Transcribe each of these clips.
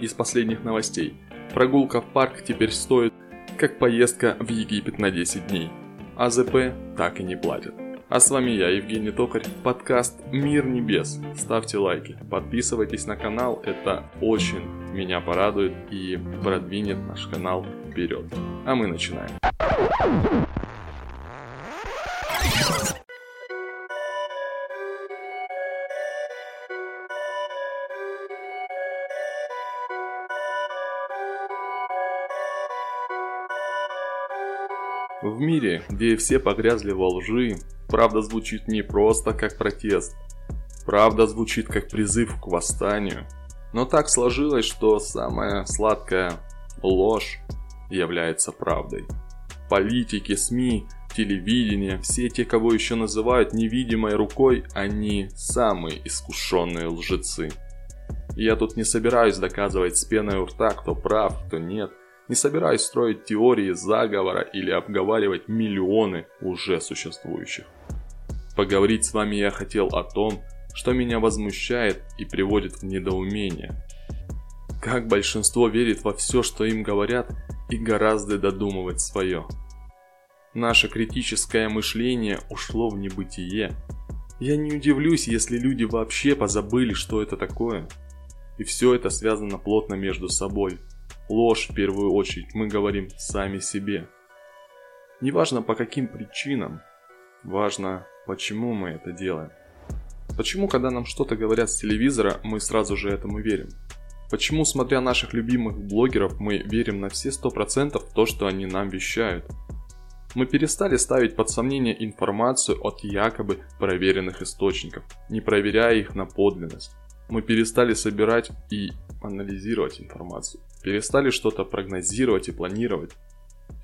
из последних новостей. Прогулка в парк теперь стоит, как поездка в Египет на 10 дней. АЗП так и не платят. А с вами я, Евгений Токарь, подкаст «Мир небес». Ставьте лайки, подписывайтесь на канал, это очень меня порадует и продвинет наш канал вперед. А мы начинаем. В мире, где все погрязли во лжи, правда звучит не просто как протест. Правда звучит как призыв к восстанию. Но так сложилось, что самая сладкая ложь является правдой. Политики, СМИ, телевидение, все те, кого еще называют невидимой рукой, они самые искушенные лжецы. Я тут не собираюсь доказывать с пеной у рта, кто прав, кто нет. Не собираюсь строить теории заговора или обговаривать миллионы уже существующих. Поговорить с вами я хотел о том, что меня возмущает и приводит в недоумение. Как большинство верит во все, что им говорят, и гораздо додумывать свое. Наше критическое мышление ушло в небытие. Я не удивлюсь, если люди вообще позабыли, что это такое. И все это связано плотно между собой – Ложь в первую очередь мы говорим сами себе. Неважно по каким причинам, важно почему мы это делаем. Почему, когда нам что-то говорят с телевизора, мы сразу же этому верим? Почему, смотря наших любимых блогеров, мы верим на все 100% в то, что они нам вещают? Мы перестали ставить под сомнение информацию от якобы проверенных источников, не проверяя их на подлинность. Мы перестали собирать и анализировать информацию. Перестали что-то прогнозировать и планировать.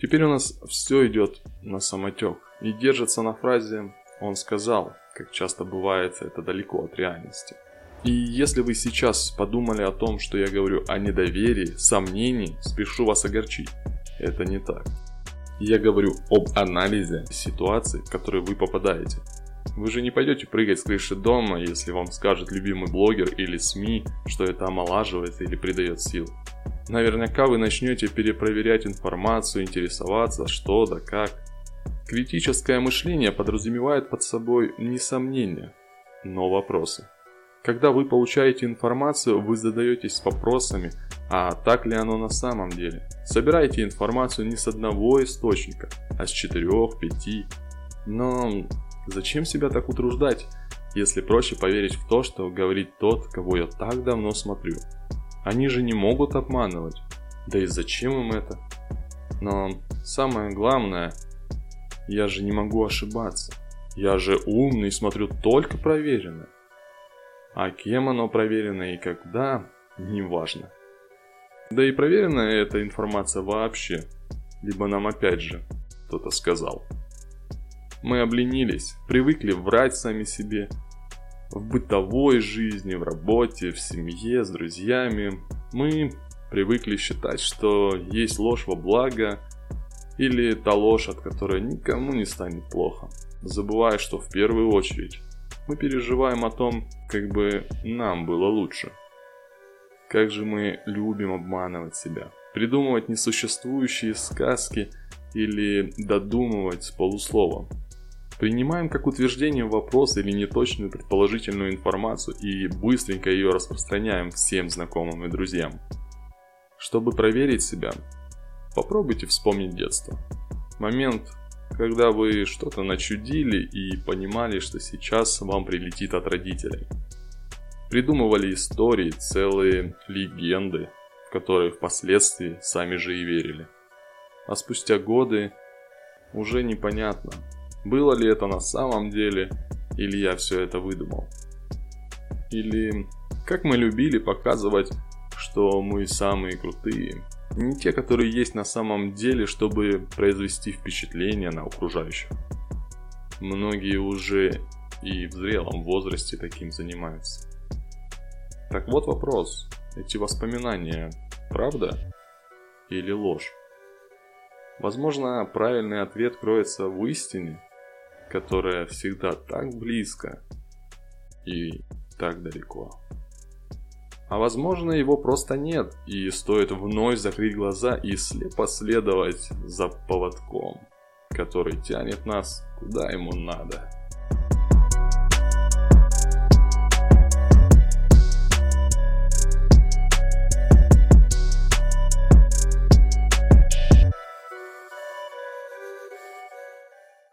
Теперь у нас все идет на самотек. И держится на фразе «он сказал», как часто бывает это далеко от реальности. И если вы сейчас подумали о том, что я говорю о недоверии, сомнении, спешу вас огорчить. Это не так. Я говорю об анализе ситуации, в которую вы попадаете. Вы же не пойдете прыгать с крыши дома, если вам скажет любимый блогер или СМИ, что это омолаживает или придает сил. Наверняка вы начнете перепроверять информацию, интересоваться, что да как. Критическое мышление подразумевает под собой не сомнения, но вопросы. Когда вы получаете информацию, вы задаетесь вопросами, а так ли оно на самом деле? Собираете информацию не с одного источника, а с четырех, пяти. Но Зачем себя так утруждать, если проще поверить в то, что говорит тот, кого я так давно смотрю? Они же не могут обманывать. Да и зачем им это? Но самое главное, я же не могу ошибаться. Я же умный, смотрю только проверенное. А кем оно проверено и когда, неважно. Да и проверенная эта информация вообще. Либо нам опять же кто-то сказал. Мы обленились, привыкли врать сами себе. В бытовой жизни, в работе, в семье, с друзьями. Мы привыкли считать, что есть ложь во благо, или та ложь, от которой никому не станет плохо. Забывая, что в первую очередь мы переживаем о том, как бы нам было лучше. Как же мы любим обманывать себя, придумывать несуществующие сказки или додумывать с полусловом. Принимаем как утверждение вопрос или неточную предположительную информацию и быстренько ее распространяем всем знакомым и друзьям. Чтобы проверить себя, попробуйте вспомнить детство. Момент, когда вы что-то начудили и понимали, что сейчас вам прилетит от родителей. Придумывали истории, целые легенды, в которые впоследствии сами же и верили. А спустя годы уже непонятно, было ли это на самом деле, или я все это выдумал. Или как мы любили показывать, что мы самые крутые. Не те, которые есть на самом деле, чтобы произвести впечатление на окружающих. Многие уже и в зрелом возрасте таким занимаются. Так вот вопрос. Эти воспоминания правда или ложь? Возможно, правильный ответ кроется в истине, которая всегда так близко и так далеко. А возможно его просто нет, и стоит вновь закрыть глаза и слепо следовать за поводком, который тянет нас куда ему надо.